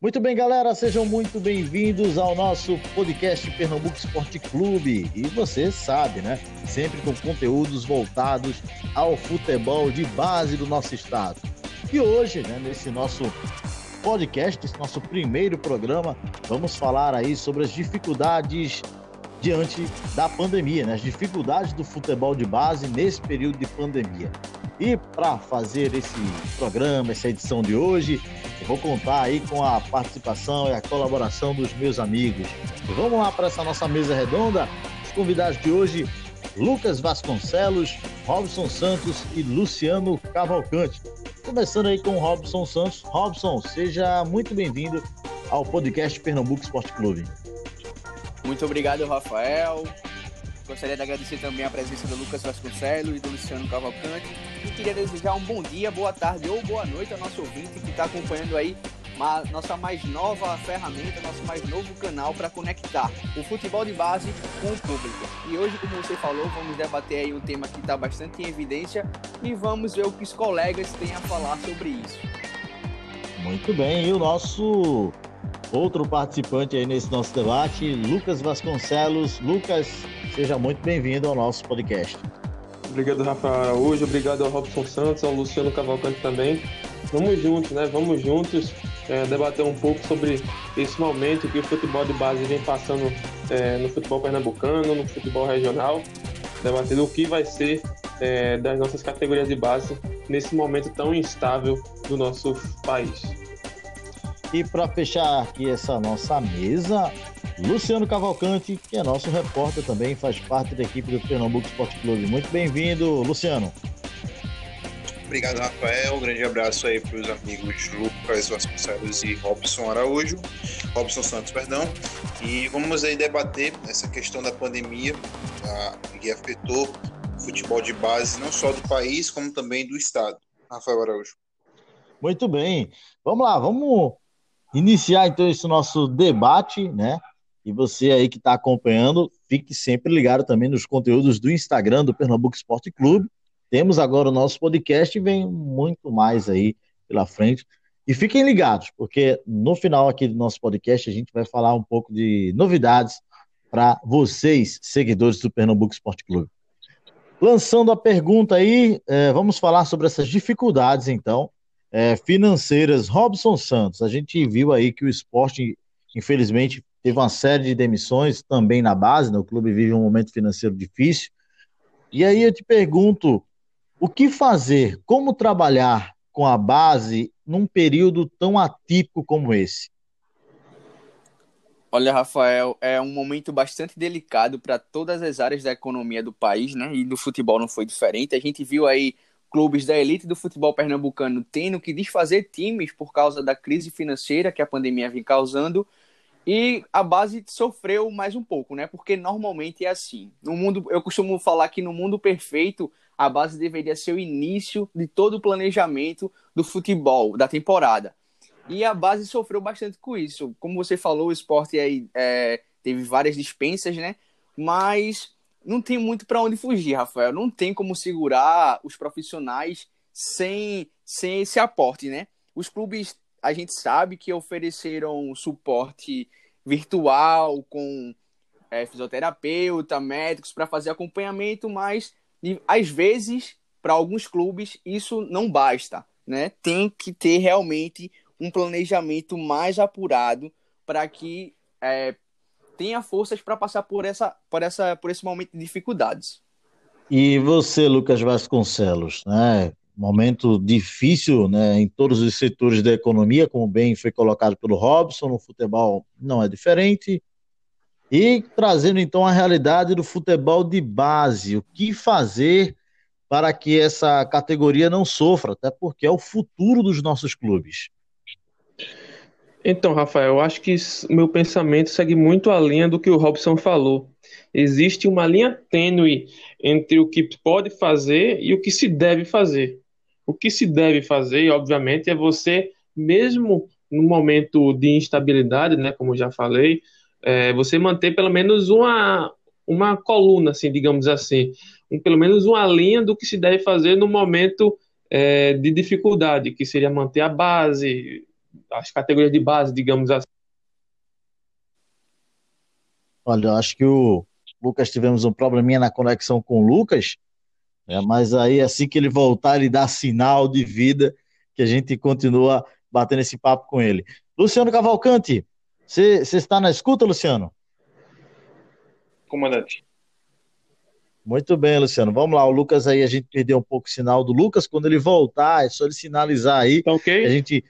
Muito bem, galera, sejam muito bem-vindos ao nosso podcast Pernambuco Esporte Clube. E você sabe, né? Sempre com conteúdos voltados ao futebol de base do nosso estado. E hoje, né, nesse nosso podcast, esse nosso primeiro programa, vamos falar aí sobre as dificuldades diante da pandemia, né? As dificuldades do futebol de base nesse período de pandemia. E para fazer esse programa, essa edição de hoje, vou contar aí com a participação e a colaboração dos meus amigos. Vamos lá para essa nossa mesa redonda. Os convidados de hoje, Lucas Vasconcelos, Robson Santos e Luciano Cavalcante. Começando aí com Robson Santos. Robson, seja muito bem-vindo ao podcast Pernambuco Esporte Clube. Muito obrigado, Rafael. Gostaria de agradecer também a presença do Lucas Vasconcelos e do Luciano Cavalcante. E queria desejar um bom dia, boa tarde ou boa noite ao nosso ouvinte que está acompanhando aí nossa mais nova ferramenta, nosso mais novo canal para conectar o futebol de base com o público. E hoje, como você falou, vamos debater aí um tema que está bastante em evidência e vamos ver o que os colegas têm a falar sobre isso. Muito bem, e o nosso outro participante aí nesse nosso debate, Lucas Vasconcelos. Lucas, Seja muito bem-vindo ao nosso podcast. Obrigado, Rafa Araújo. Obrigado ao Robson Santos, ao Luciano Cavalcante também. Vamos juntos, né? Vamos juntos é, debater um pouco sobre esse momento que o futebol de base vem passando é, no futebol pernambucano, no futebol regional. Debater o que vai ser é, das nossas categorias de base nesse momento tão instável do nosso país. E para fechar aqui essa nossa mesa, Luciano Cavalcante, que é nosso repórter também, faz parte da equipe do Pernambuco Esporte Clube. Muito bem-vindo, Luciano. Obrigado, Rafael. Um grande abraço aí para os amigos Lucas Vasconcelos e Robson Araújo, Robson Santos, perdão. E vamos aí debater essa questão da pandemia tá, que afetou o futebol de base, não só do país, como também do estado. Rafael Araújo. Muito bem. Vamos lá, vamos iniciar então esse nosso debate, né? E você aí que está acompanhando, fique sempre ligado também nos conteúdos do Instagram do Pernambuco Esporte Clube. Temos agora o nosso podcast e vem muito mais aí pela frente. E fiquem ligados, porque no final aqui do nosso podcast a gente vai falar um pouco de novidades para vocês, seguidores do Pernambuco Esporte Clube. Lançando a pergunta aí, é, vamos falar sobre essas dificuldades, então, é, financeiras. Robson Santos, a gente viu aí que o esporte, infelizmente, teve uma série de demissões também na base, né? o clube vive um momento financeiro difícil. E aí eu te pergunto, o que fazer, como trabalhar com a base num período tão atípico como esse? Olha, Rafael, é um momento bastante delicado para todas as áreas da economia do país, né? E do futebol não foi diferente. A gente viu aí clubes da elite do futebol pernambucano tendo que desfazer times por causa da crise financeira que a pandemia vem causando e a base sofreu mais um pouco, né? Porque normalmente é assim. No mundo, eu costumo falar que no mundo perfeito, a base deveria ser o início de todo o planejamento do futebol, da temporada. E a base sofreu bastante com isso. Como você falou, o esporte aí é, teve várias dispensas, né? Mas não tem muito para onde fugir, Rafael. Não tem como segurar os profissionais sem, sem esse aporte, né? Os clubes, a gente sabe que ofereceram suporte virtual, com é, fisioterapeuta, médicos para fazer acompanhamento, mas às vezes, para alguns clubes, isso não basta. Né? Tem que ter realmente um planejamento mais apurado para que é, tenha forças para passar por, essa, por, essa, por esse momento de dificuldades. E você, Lucas Vasconcelos, né? momento difícil né, em todos os setores da economia, como bem foi colocado pelo Robson, no futebol não é diferente. E trazendo então a realidade do futebol de base, o que fazer para que essa categoria não sofra, até porque é o futuro dos nossos clubes. Então, Rafael, eu acho que meu pensamento segue muito a linha do que o Robson falou. Existe uma linha tênue entre o que pode fazer e o que se deve fazer. O que se deve fazer, obviamente, é você, mesmo no momento de instabilidade, né, como já falei, é, você manter pelo menos uma, uma coluna, assim, digamos assim, um, pelo menos uma linha do que se deve fazer no momento é, de dificuldade, que seria manter a base, as categorias de base, digamos assim. Olha, eu acho que o Lucas tivemos um probleminha na conexão com o Lucas, né, mas aí assim que ele voltar, ele dá sinal de vida que a gente continua batendo esse papo com ele. Luciano Cavalcante, você está na escuta, Luciano? Comandante. Muito bem, Luciano. Vamos lá, o Lucas aí, a gente perdeu um pouco o sinal do Lucas. Quando ele voltar, é só ele sinalizar aí. Tá ok? A gente.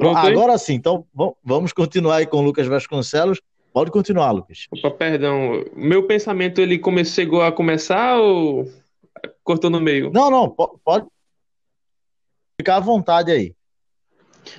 Pronto, Agora sim, então vamos continuar aí com o Lucas Vasconcelos. Pode continuar, Lucas. Opa, perdão. Meu pensamento ele come... chegou a começar ou cortou no meio? Não, não, pode ficar à vontade aí.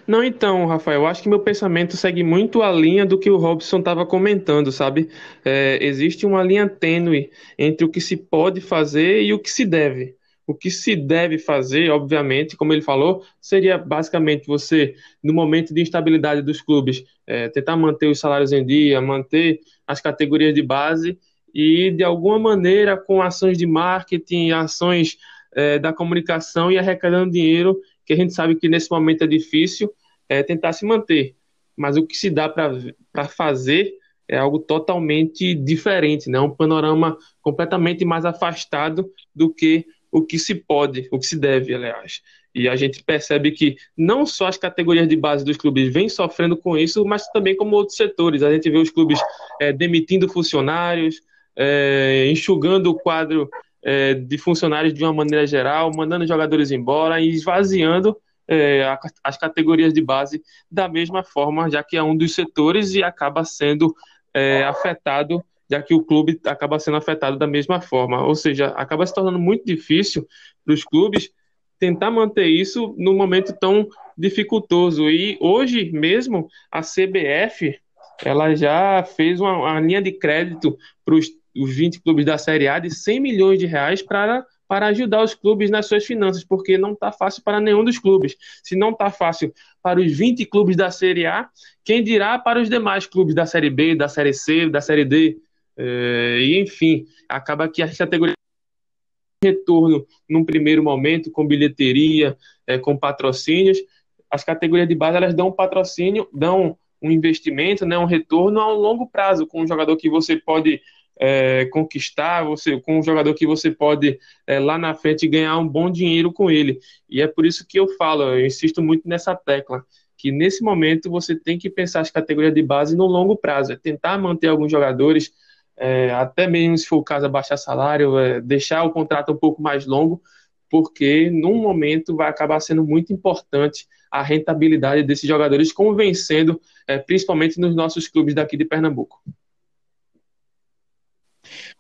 Não, então, Rafael, acho que meu pensamento segue muito a linha do que o Robson estava comentando, sabe? É, existe uma linha tênue entre o que se pode fazer e o que se deve. O que se deve fazer, obviamente, como ele falou, seria basicamente você, no momento de instabilidade dos clubes, é, tentar manter os salários em dia, manter as categorias de base e, de alguma maneira, com ações de marketing, ações é, da comunicação e arrecadando dinheiro, que a gente sabe que nesse momento é difícil, é, tentar se manter. Mas o que se dá para fazer é algo totalmente diferente, né? um panorama completamente mais afastado do que o que se pode, o que se deve, aliás. E a gente percebe que não só as categorias de base dos clubes vêm sofrendo com isso, mas também como outros setores. A gente vê os clubes é, demitindo funcionários, é, enxugando o quadro é, de funcionários de uma maneira geral, mandando jogadores embora e esvaziando é, as categorias de base da mesma forma, já que é um dos setores e acaba sendo afetado, já que o clube acaba sendo afetado da mesma forma. Ou seja, acaba se tornando muito difícil para os clubes tentar manter isso num momento tão dificultoso. E hoje mesmo a CBF ela já fez uma, uma linha de crédito para os 20 clubes da Série A de 100 milhões de reais para para ajudar os clubes nas suas finanças, porque não está fácil para nenhum dos clubes. Se não está fácil para os 20 clubes da Série A, quem dirá para os demais clubes da Série B, da Série C, da Série D? É, e enfim, acaba que as categorias retorno num primeiro momento com bilheteria, é, com patrocínios. As categorias de base elas dão um patrocínio, dão um investimento, né, um retorno a um longo prazo com um jogador que você pode é, conquistar, você com um jogador que você pode é, lá na frente ganhar um bom dinheiro com ele. E é por isso que eu falo, eu insisto muito nessa tecla, que nesse momento você tem que pensar as categorias de base no longo prazo, é tentar manter alguns jogadores, é, até mesmo se for o caso abaixar salário, é, deixar o contrato um pouco mais longo, porque num momento vai acabar sendo muito importante a rentabilidade desses jogadores, convencendo, é, principalmente nos nossos clubes daqui de Pernambuco.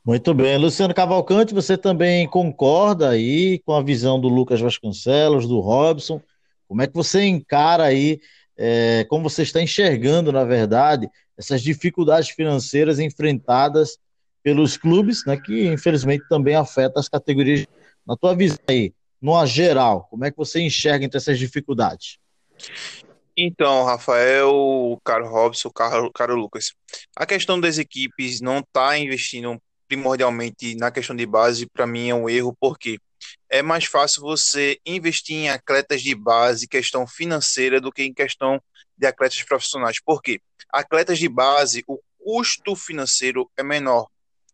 Muito bem. Luciano Cavalcante, você também concorda aí com a visão do Lucas Vasconcelos, do Robson? Como é que você encara aí, é, como você está enxergando, na verdade, essas dificuldades financeiras enfrentadas pelos clubes, né, que infelizmente também afeta as categorias. Na tua visão aí, numa geral, como é que você enxerga entre essas dificuldades? Então, Rafael, caro Robson, caro, caro Lucas, a questão das equipes não está investindo primordialmente na questão de base, para mim é um erro, porque é mais fácil você investir em atletas de base, questão financeira, do que em questão de atletas profissionais. Por quê? Atletas de base, o custo financeiro é menor.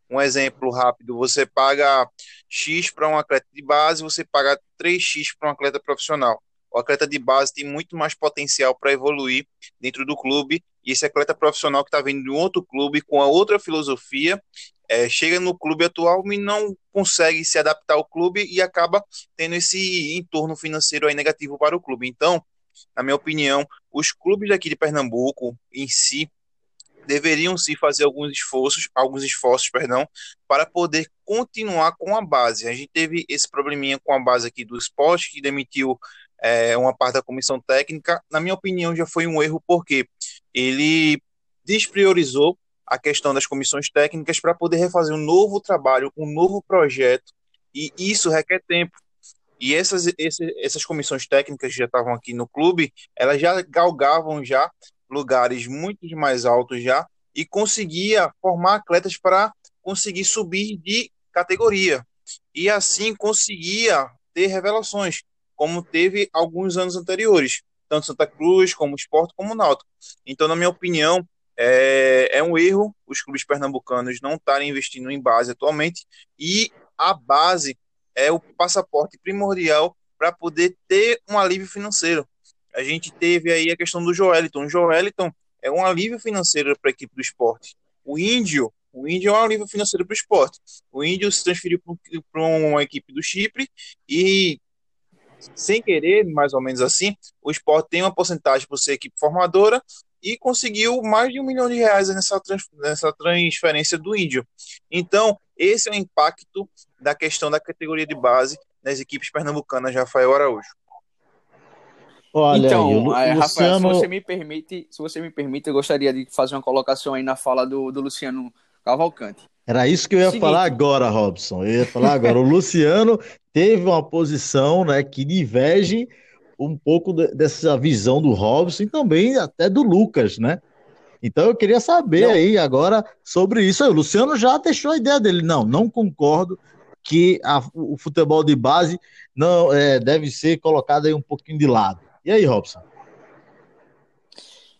Um exemplo rápido, você paga X para um atleta de base, você paga 3X para um atleta profissional. O atleta de base tem muito mais potencial para evoluir dentro do clube, e esse atleta profissional que está vindo de um outro clube com a outra filosofia é, chega no clube atual e não consegue se adaptar ao clube e acaba tendo esse entorno financeiro aí negativo para o clube. Então, na minha opinião, os clubes daqui de Pernambuco em si deveriam se fazer alguns esforços, alguns esforços, perdão, para poder continuar com a base. A gente teve esse probleminha com a base aqui do esporte, que demitiu é, uma parte da comissão técnica. Na minha opinião, já foi um erro, porque ele despriorizou a questão das comissões técnicas para poder refazer um novo trabalho, um novo projeto, e isso requer tempo. E essas, essas, essas comissões técnicas que já estavam aqui no clube, elas já galgavam já lugares muito mais altos já e conseguia formar atletas para conseguir subir de categoria. E assim conseguia ter revelações, como teve alguns anos anteriores. tanto Santa Cruz como o Sport como Náutico. Então, na minha opinião, é, é um erro os clubes pernambucanos não estarem investindo em base atualmente e a base é o passaporte primordial para poder ter um alívio financeiro. A gente teve aí a questão do Joeliton. O Joeliton é um alívio financeiro para a equipe do esporte. O Índio, o Índio é um alívio financeiro para o esporte. O Índio se transferiu para uma equipe do Chipre e, sem querer, mais ou menos assim, o esporte tem uma porcentagem por ser equipe formadora e conseguiu mais de um milhão de reais nessa, nessa transferência do Índio. Então, esse é o impacto da questão da categoria de base nas equipes pernambucanas, Rafael Araújo. Olha então, aí, Luciano... Rafael, se você me permite, se você me permite, eu gostaria de fazer uma colocação aí na fala do, do Luciano Cavalcante. Era isso que eu ia Seguinte. falar agora, Robson. Eu ia falar agora. o Luciano teve uma posição né, que diverge um pouco dessa visão do Robson e também até do Lucas, né? Então eu queria saber não. aí agora sobre isso. O Luciano já deixou a ideia dele. Não, não concordo que a, o futebol de base não é, deve ser colocado aí um pouquinho de lado. E aí, Robson?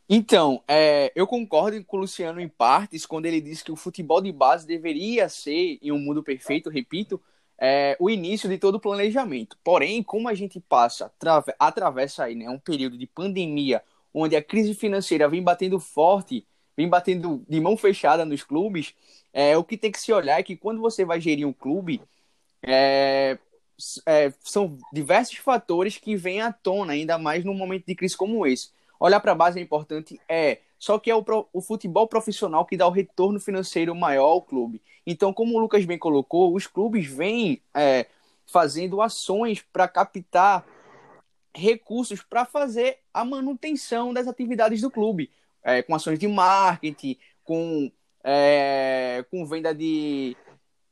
Então, é, eu concordo com o Luciano em partes quando ele diz que o futebol de base deveria ser, em um mundo perfeito, repito, é, o início de todo o planejamento. Porém, como a gente passa, atravessa aí, né, um período de pandemia, onde a crise financeira vem batendo forte, vem batendo de mão fechada nos clubes, é, o que tem que se olhar é que quando você vai gerir um clube, é, é, são diversos fatores que vêm à tona, ainda mais num momento de crise como esse. Olhar para a base é importante, é. Só que é o, o futebol profissional que dá o retorno financeiro maior ao clube. Então, como o Lucas bem colocou, os clubes vêm é, fazendo ações para captar recursos para fazer a manutenção das atividades do clube, é, com ações de marketing, com, é, com venda de,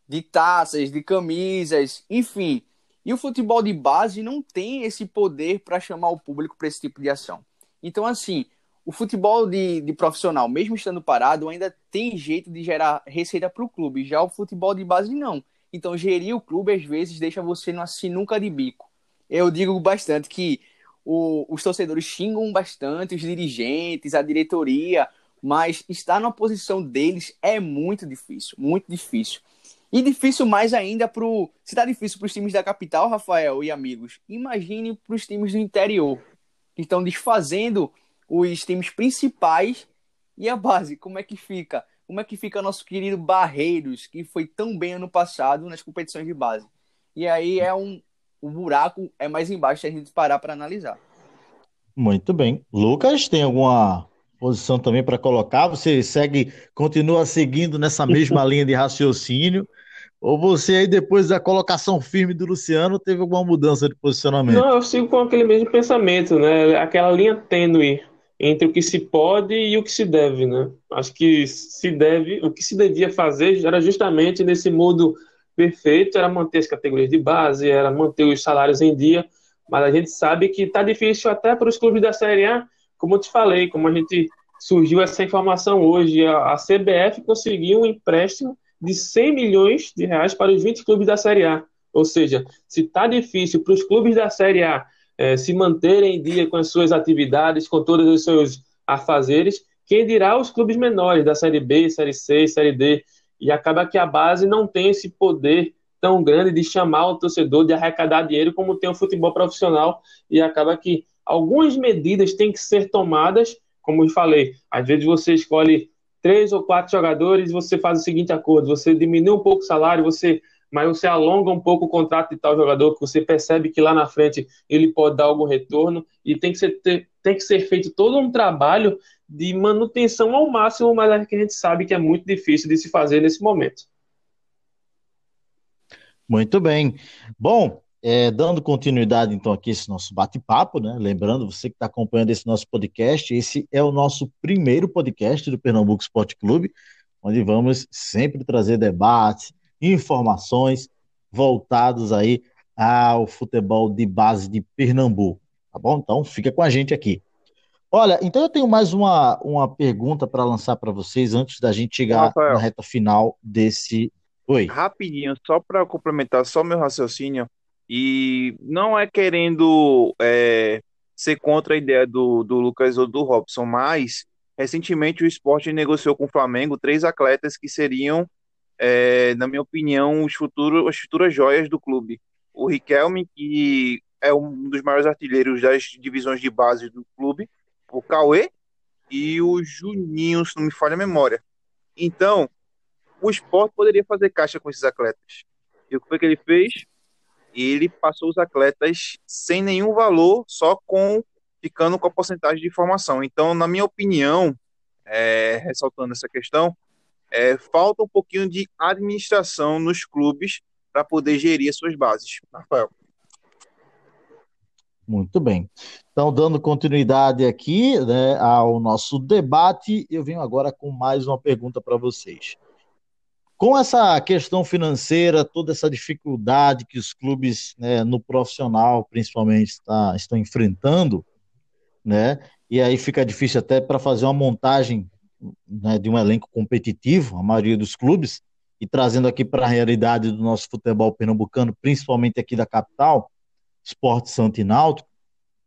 de taças, de camisas, enfim. E o futebol de base não tem esse poder para chamar o público para esse tipo de ação. Então, assim, o futebol de, de profissional, mesmo estando parado, ainda tem jeito de gerar receita para o clube. Já o futebol de base, não. Então, gerir o clube, às vezes, deixa você numa sinuca de bico. Eu digo bastante que o, os torcedores xingam bastante os dirigentes, a diretoria, mas estar na posição deles é muito difícil, muito difícil. E difícil mais ainda para Se está difícil para os times da capital, Rafael e amigos, imagine para os times do interior, que estão desfazendo os times principais e a base, como é que fica? Como é que fica nosso querido Barreiros, que foi tão bem ano passado nas competições de base? E aí é um. O buraco é mais embaixo se a gente parar para analisar. Muito bem. Lucas, tem alguma posição também para colocar? Você segue, continua seguindo nessa mesma linha de raciocínio? Ou você aí, depois da colocação firme do Luciano, teve alguma mudança de posicionamento? Não, eu sigo com aquele mesmo pensamento, né? Aquela linha tênue entre o que se pode e o que se deve, né? Acho que se deve, o que se devia fazer era justamente nesse modo perfeito, era manter as categorias de base, era manter os salários em dia, mas a gente sabe que está difícil até para os clubes da Série A, como eu te falei, como a gente surgiu essa informação hoje, a, CBF conseguiu um empréstimo de 100 milhões de reais para os 20 clubes da Série A. Ou seja, se está difícil para os clubes da Série A é, se manterem em dia com as suas atividades, com todos os seus afazeres, quem dirá os clubes menores da Série B, Série C, Série D. E acaba que a base não tem esse poder tão grande de chamar o torcedor, de arrecadar dinheiro como tem o futebol profissional. E acaba que algumas medidas têm que ser tomadas, como eu falei, às vezes você escolhe três ou quatro jogadores, você faz o seguinte acordo: você diminui um pouco o salário, você mas você alonga um pouco o contrato de tal jogador que você percebe que lá na frente ele pode dar algum retorno e tem que ser, tem que ser feito todo um trabalho de manutenção ao máximo, mas é que a gente sabe que é muito difícil de se fazer nesse momento. Muito bem. Bom, é, dando continuidade então aqui esse nosso bate-papo, né? Lembrando, você que está acompanhando esse nosso podcast, esse é o nosso primeiro podcast do Pernambuco Esporte Clube, onde vamos sempre trazer debates, informações voltados aí ao futebol de base de Pernambuco, tá bom? Então fica com a gente aqui. Olha, então eu tenho mais uma, uma pergunta para lançar para vocês antes da gente chegar Rafael, na reta final desse. Oi. Rapidinho, só para complementar só meu raciocínio, e não é querendo é, ser contra a ideia do, do Lucas ou do Robson, mas recentemente o esporte negociou com o Flamengo três atletas que seriam, é, na minha opinião, os futuros, as futuras joias do clube. O Riquelme, que é um dos maiores artilheiros das divisões de base do clube, o Cauê e o Juninho, se não me falha a memória. Então, o esporte poderia fazer caixa com esses atletas. E o que foi que ele fez? Ele passou os atletas sem nenhum valor, só com ficando com a porcentagem de formação. Então, na minha opinião, é, ressaltando essa questão, é, falta um pouquinho de administração nos clubes para poder gerir as suas bases. Rafael. Muito bem. Então, dando continuidade aqui né, ao nosso debate, eu venho agora com mais uma pergunta para vocês. Com essa questão financeira, toda essa dificuldade que os clubes né, no profissional, principalmente, está, estão enfrentando, né, e aí fica difícil até para fazer uma montagem né, de um elenco competitivo, a maioria dos clubes, e trazendo aqui para a realidade do nosso futebol pernambucano, principalmente aqui da capital, Esporte Santo e Náutico,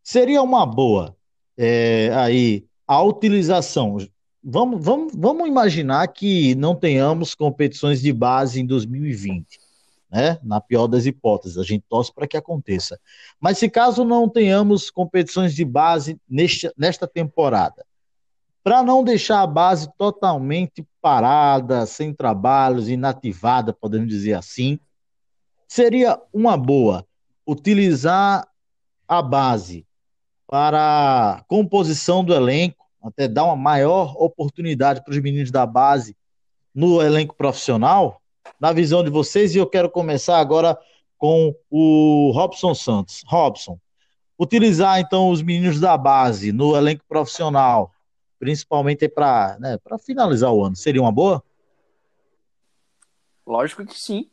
seria uma boa é, aí a utilização. Vamos, vamos, vamos imaginar que não tenhamos competições de base em 2020, né? Na pior das hipóteses, a gente torce para que aconteça. Mas se caso não tenhamos competições de base nesta, nesta temporada, para não deixar a base totalmente parada, sem trabalhos, inativada, podemos dizer assim, seria uma boa utilizar a base para a composição do elenco, até dar uma maior oportunidade para os meninos da base no elenco profissional, na visão de vocês, e eu quero começar agora com o Robson Santos. Robson, utilizar então os meninos da base no elenco profissional, principalmente para né, finalizar o ano, seria uma boa? Lógico que sim.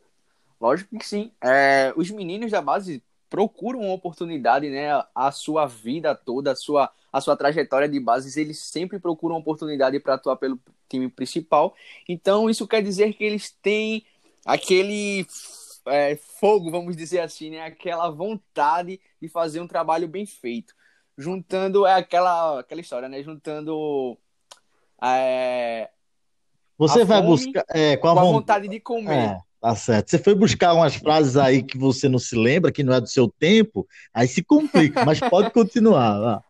Lógico que sim. É, os meninos da base procuram uma oportunidade, né? A sua vida toda, a sua, a sua trajetória de bases, eles sempre procuram uma oportunidade para atuar pelo time principal. Então, isso quer dizer que eles têm aquele é, fogo, vamos dizer assim, né? Aquela vontade de fazer um trabalho bem feito. Juntando é aquela, aquela história, né? Juntando. É, Você vai buscar é, com, a, com a vontade de comer. É. Tá certo. Você foi buscar umas frases aí que você não se lembra, que não é do seu tempo, aí se complica, mas pode continuar. Lá.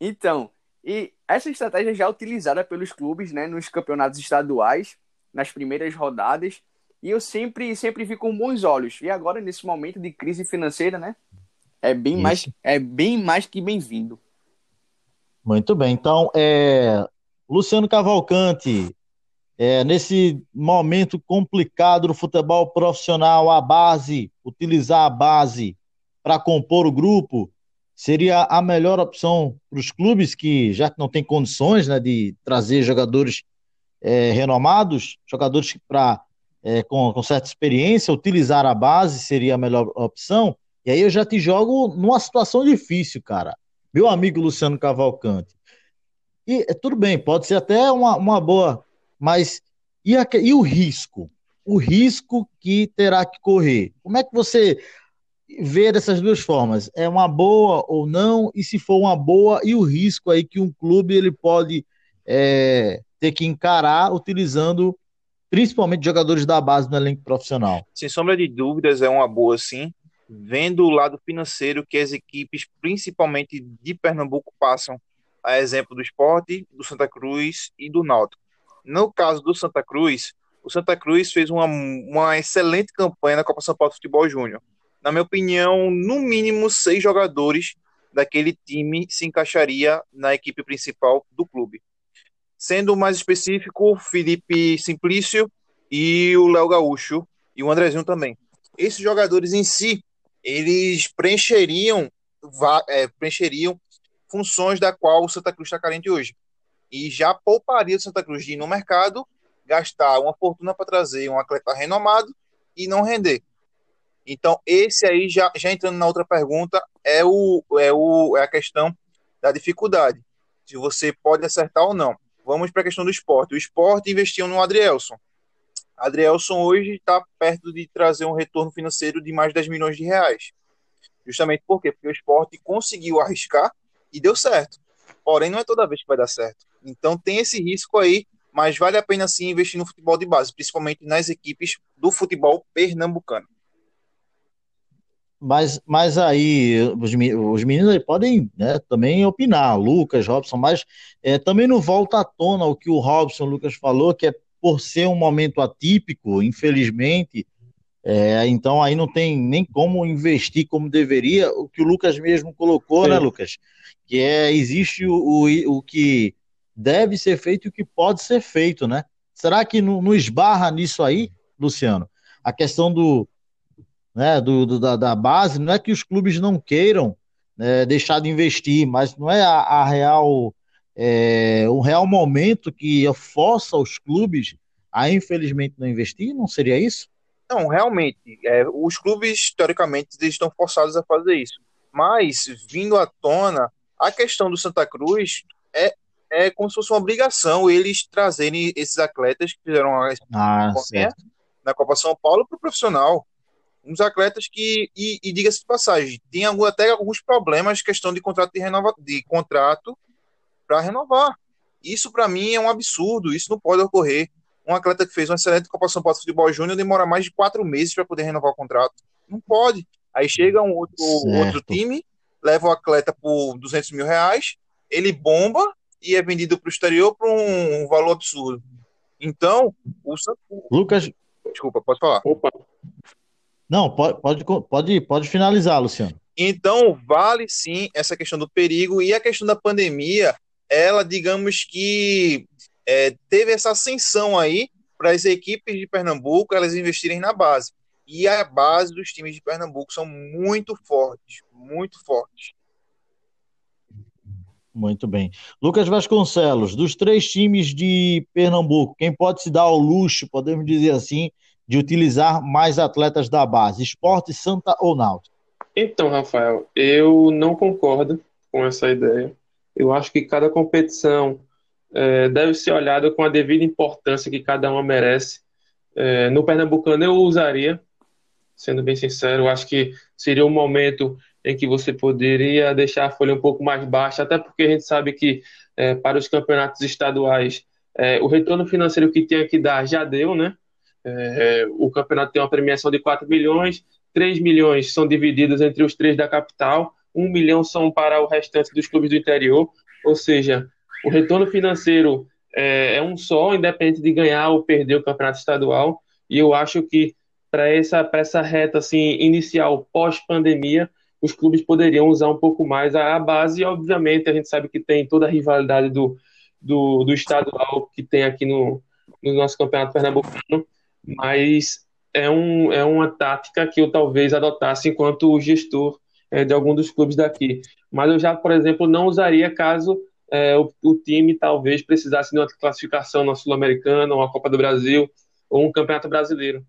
Então, e essa estratégia já é utilizada pelos clubes, né, nos campeonatos estaduais, nas primeiras rodadas, e eu sempre, sempre vi com bons olhos. E agora, nesse momento de crise financeira, né, é bem, mais, é bem mais que bem-vindo. Muito bem. Então, é, Luciano Cavalcante, é, nesse momento complicado do futebol profissional, a base, utilizar a base para compor o grupo, seria a melhor opção para os clubes que já não têm condições né, de trazer jogadores é, renomados, jogadores para é, com, com, certa experiência, utilizar a base seria a melhor opção. E aí eu já te jogo numa situação difícil, cara. Meu amigo Luciano Cavalcante. E é, tudo bem, pode ser até uma, uma boa mas e, a, e o risco? O risco que terá que correr. Como é que você vê dessas duas formas? É uma boa ou não? E se for uma boa, e o risco aí que um clube ele pode é, ter que encarar utilizando principalmente jogadores da base no elenco profissional? Sem sombra de dúvidas, é uma boa sim. Vendo o lado financeiro que as equipes, principalmente de Pernambuco, passam, a exemplo do esporte, do Santa Cruz e do Náutico. No caso do Santa Cruz, o Santa Cruz fez uma, uma excelente campanha na Copa São Paulo Futebol Júnior. Na minha opinião, no mínimo seis jogadores daquele time se encaixaria na equipe principal do clube. Sendo mais específico, Felipe Simplício e o Léo Gaúcho e o Andrezinho também. Esses jogadores em si, eles preencheriam, é, preencheriam funções da qual o Santa Cruz está carente hoje e já pouparia o Santa Cruz de ir no mercado, gastar uma fortuna para trazer um atleta renomado e não render. Então, esse aí, já, já entrando na outra pergunta, é, o, é, o, é a questão da dificuldade. Se você pode acertar ou não. Vamos para a questão do esporte. O esporte investiu no Adrielson. Adrielson hoje está perto de trazer um retorno financeiro de mais de 10 milhões de reais. Justamente por quê? Porque o esporte conseguiu arriscar e deu certo. Porém, não é toda vez que vai dar certo. Então tem esse risco aí, mas vale a pena sim investir no futebol de base, principalmente nas equipes do futebol pernambucano. Mas, mas aí, os, os meninos aí podem né, também opinar, Lucas, Robson, mas é, também não volta à tona o que o Robson, Lucas falou, que é por ser um momento atípico, infelizmente, é, então aí não tem nem como investir como deveria, o que o Lucas mesmo colocou, né, Sim. né, Lucas? Que é, existe o, o, o que deve ser feito e o que pode ser feito, né? Será que não, não esbarra nisso aí, Luciano? A questão do, né, do, do da, da, base, não é que os clubes não queiram né, deixar de investir, mas não é a, a real é, um real momento que força os clubes a infelizmente não investir, não seria isso? Não, realmente, é, os clubes teoricamente estão forçados a fazer isso, mas vindo à tona a questão do Santa Cruz é é como se fosse uma obrigação eles trazerem esses atletas que fizeram a ah, na Copa São Paulo para o profissional. Uns atletas que, e, e diga-se de passagem, tem algum, até alguns problemas questão de contrato de, renova, de contrato para renovar. Isso para mim é um absurdo, isso não pode ocorrer. Um atleta que fez uma excelente Copa São Paulo de Futebol Júnior demora mais de quatro meses para poder renovar o contrato. Não pode. Aí chega um outro, outro time, leva o atleta por 200 mil reais, ele bomba e é vendido para o exterior por um valor absurdo. Então, o Lucas. Desculpa, pode falar. Opa. Não, pode, pode, pode, pode finalizar, Luciano. Então, vale sim essa questão do perigo e a questão da pandemia, ela, digamos que é, teve essa ascensão aí para as equipes de Pernambuco elas investirem na base. E a base dos times de Pernambuco são muito fortes, muito fortes. Muito bem. Lucas Vasconcelos, dos três times de Pernambuco, quem pode se dar ao luxo, podemos dizer assim, de utilizar mais atletas da base? Esporte, Santa ou Náutico? Então, Rafael, eu não concordo com essa ideia. Eu acho que cada competição é, deve ser olhada com a devida importância que cada uma merece. É, no Pernambucano eu usaria, sendo bem sincero, acho que seria um momento em que você poderia deixar a folha um pouco mais baixa, até porque a gente sabe que é, para os campeonatos estaduais o retorno financeiro que tinha que dar já deu, né? O campeonato tem uma premiação de 4 milhões, 3 milhões são divididos entre os três da capital, 1 milhão são para o restante dos clubes do interior, ou seja, o retorno financeiro é, é um só, independente de ganhar ou perder o campeonato estadual, e eu acho que para essa, essa reta assim, inicial, pós-pandemia, os clubes poderiam usar um pouco mais a, a base, obviamente a gente sabe que tem toda a rivalidade do, do, do estadual que tem aqui no, no nosso campeonato pernambucano, mas é, um, é uma tática que eu talvez adotasse enquanto gestor é, de algum dos clubes daqui. Mas eu já, por exemplo, não usaria caso é, o, o, time talvez precisasse de uma classificação na Sul-Americana, uma Copa do Brasil ou um Campeonato Brasileiro.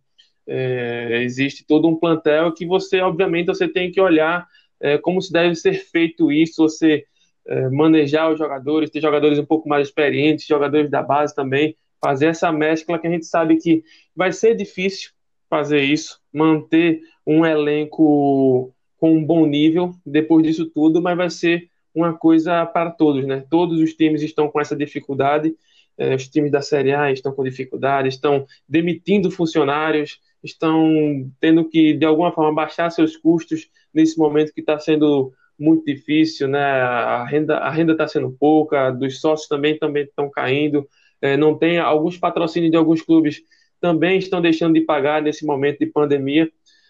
É, existe todo um plantel que você, obviamente, você tem que olhar é, como se deve ser feito isso, você é, manejar os jogadores, ter jogadores um pouco mais experientes, jogadores da base também, fazer essa mescla que a gente sabe que vai ser difícil fazer isso, manter um elenco com um bom nível depois disso tudo, mas vai ser uma coisa para todos, né? Todos os times estão com essa dificuldade, eh, os times da Série A estão com dificuldade, estão demitindo funcionários, estão tendo que, de alguma forma, baixar seus custos nesse momento que está sendo muito difícil, né? A renda a renda está sendo pouca, dos sócios também também estão caindo, é, não tem alguns patrocínios de alguns clubes também estão deixando de pagar nesse momento de pandemia.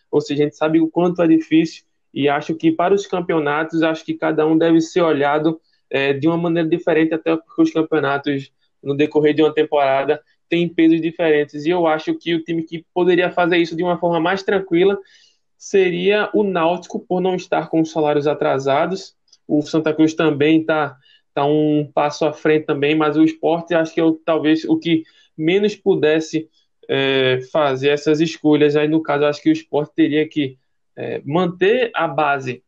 Ou seja, a gente sabe o quanto é difícil e acho que para os campeonatos, acho que cada um deve ser olhado é, de uma maneira diferente, até porque os campeonatos no decorrer de uma temporada têm pesos diferentes. E eu acho que o time que poderia fazer isso de uma forma mais tranquila seria o Náutico, por não estar com os salários atrasados. O Santa Cruz também está tá um passo à frente também, mas o esporte acho que eu, talvez o que menos pudesse é, fazer essas escolhas. Aí, no caso, acho que o esporte teria que é, manter a base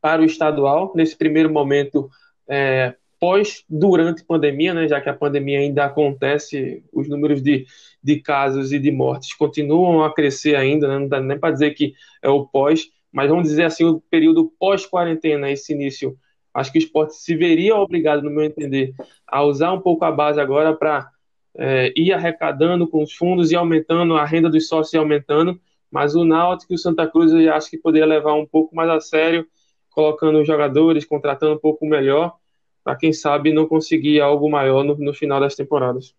para o estadual, nesse primeiro momento, é, pós, durante pandemia, né, já que a pandemia ainda acontece, os números de, de casos e de mortes continuam a crescer ainda, né, não dá nem para dizer que é o pós, mas vamos dizer assim, o período pós-quarentena, esse início, acho que o esporte se veria obrigado, no meu entender, a usar um pouco a base agora para é, ir arrecadando com os fundos e aumentando a renda dos sócios e aumentando, mas o Náutico e o Santa Cruz eu acho que poderia levar um pouco mais a sério, colocando os jogadores, contratando um pouco melhor, para quem sabe não conseguir algo maior no, no final das temporadas.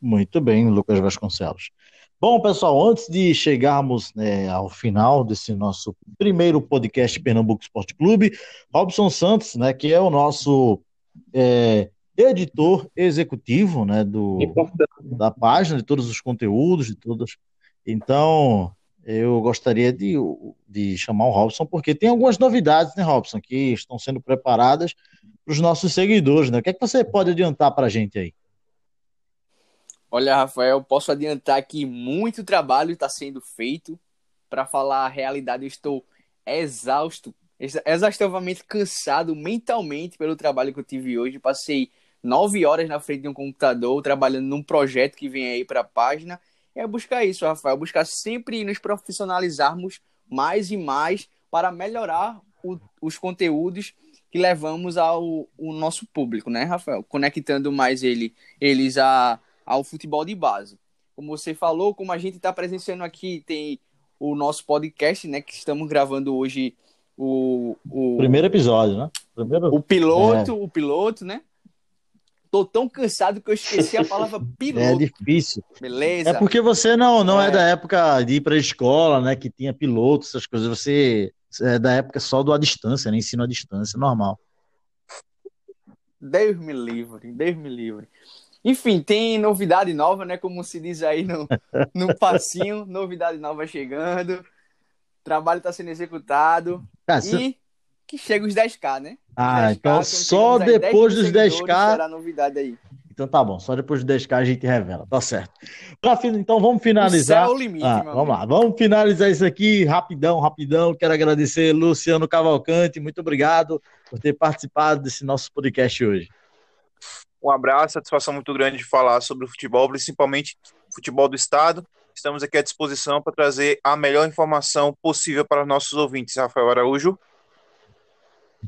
Muito bem, Lucas Vasconcelos. Bom, pessoal, antes de chegarmos né, ao final desse nosso primeiro podcast Pernambuco Esporte Clube, Robson Santos, né, que é o nosso é, editor executivo né, do, da página, de todos os conteúdos, de todas. Então, eu gostaria de, de chamar o Robson, porque tem algumas novidades, né, Robson, que estão sendo preparadas para os nossos seguidores. Né? O que, é que você pode adiantar para a gente aí? Olha, Rafael, posso adiantar que muito trabalho está sendo feito. Para falar a realidade, eu estou exausto, exaustivamente cansado mentalmente pelo trabalho que eu tive hoje. Passei nove horas na frente de um computador, trabalhando num projeto que vem aí para a página. É buscar isso, Rafael, buscar sempre nos profissionalizarmos mais e mais para melhorar o, os conteúdos que levamos ao nosso público, né, Rafael? Conectando mais ele, eles a, ao futebol de base. Como você falou, como a gente está presenciando aqui, tem o nosso podcast, né, que estamos gravando hoje o, o primeiro episódio, né? Primeiro... O piloto, é. o piloto, né? Tô tão cansado que eu esqueci a palavra é piloto. É difícil. Beleza. É porque você não, não é. é da época de ir para a escola, né? Que tinha piloto, essas coisas. Você é da época só do à distância, né? Ensino à distância, normal. Deus me livre, Deus me livre. Enfim, tem novidade nova, né? Como se diz aí no, no passinho, novidade nova chegando. Trabalho está sendo executado. Ah, e que chega os 10k, né? Ah, 10K, então só depois dos 10k. Será novidade aí. Então tá bom, só depois dos 10k a gente revela, tá certo. Pra, então vamos finalizar. O céu é o limite, ah, Vamos amigo. lá, vamos finalizar isso aqui rapidão, rapidão. Quero agradecer Luciano Cavalcante, muito obrigado por ter participado desse nosso podcast hoje. Um abraço, satisfação muito grande de falar sobre o futebol, principalmente futebol do estado. Estamos aqui à disposição para trazer a melhor informação possível para os nossos ouvintes. Rafael Araújo.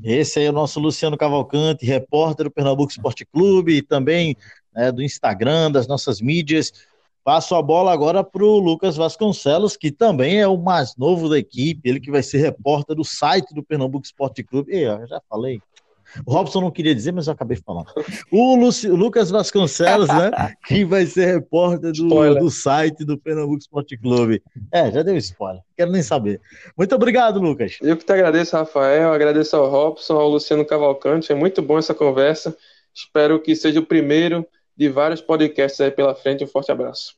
Esse aí é o nosso Luciano Cavalcante, repórter do Pernambuco Esporte Clube e também né, do Instagram, das nossas mídias. Passo a bola agora para o Lucas Vasconcelos, que também é o mais novo da equipe, ele que vai ser repórter do site do Pernambuco Esporte Clube. E, eu já falei, o Robson não queria dizer, mas eu acabei falando. O, Lucas Vasconcelos, né? que vai ser repórter do, do site do Pernambuco Esporte Clube. É, já deu spoiler. Quero nem saber. Muito obrigado, Lucas. Eu que te agradeço, Rafael. Agradeço ao Robson, ao Luciano Cavalcante. É muito bom essa conversa. Espero que seja o primeiro de vários podcasts aí pela frente. Um forte abraço.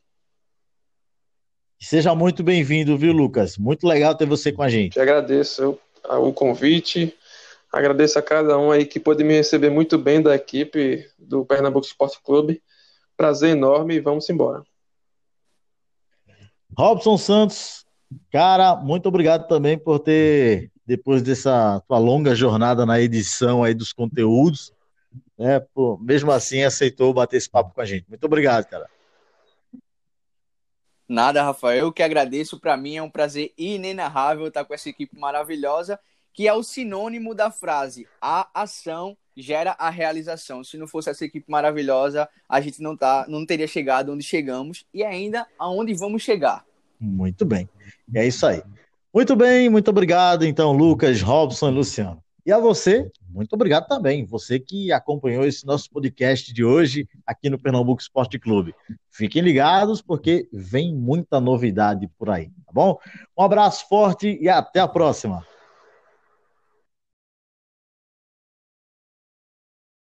Seja muito bem-vindo, viu, Lucas? Muito legal ter você com a gente. Eu agradeço o convite Agradeço a cada um aí que pôde me receber muito bem da equipe do Pernambuco Esporte Clube. Prazer enorme e vamos embora. Robson Santos, cara, muito obrigado também por ter, depois dessa tua longa jornada na edição aí dos conteúdos, né, por, mesmo assim aceitou bater esse papo com a gente. Muito obrigado, cara. Nada, Rafael, eu que agradeço. Para mim é um prazer inenarrável estar com essa equipe maravilhosa que é o sinônimo da frase a ação gera a realização. Se não fosse essa equipe maravilhosa, a gente não tá, não teria chegado onde chegamos e ainda aonde vamos chegar. Muito bem. É isso aí. Muito bem, muito obrigado então, Lucas, Robson e Luciano. E a você, muito obrigado também, você que acompanhou esse nosso podcast de hoje aqui no Pernambuco Esporte Clube. Fiquem ligados porque vem muita novidade por aí, tá bom? Um abraço forte e até a próxima.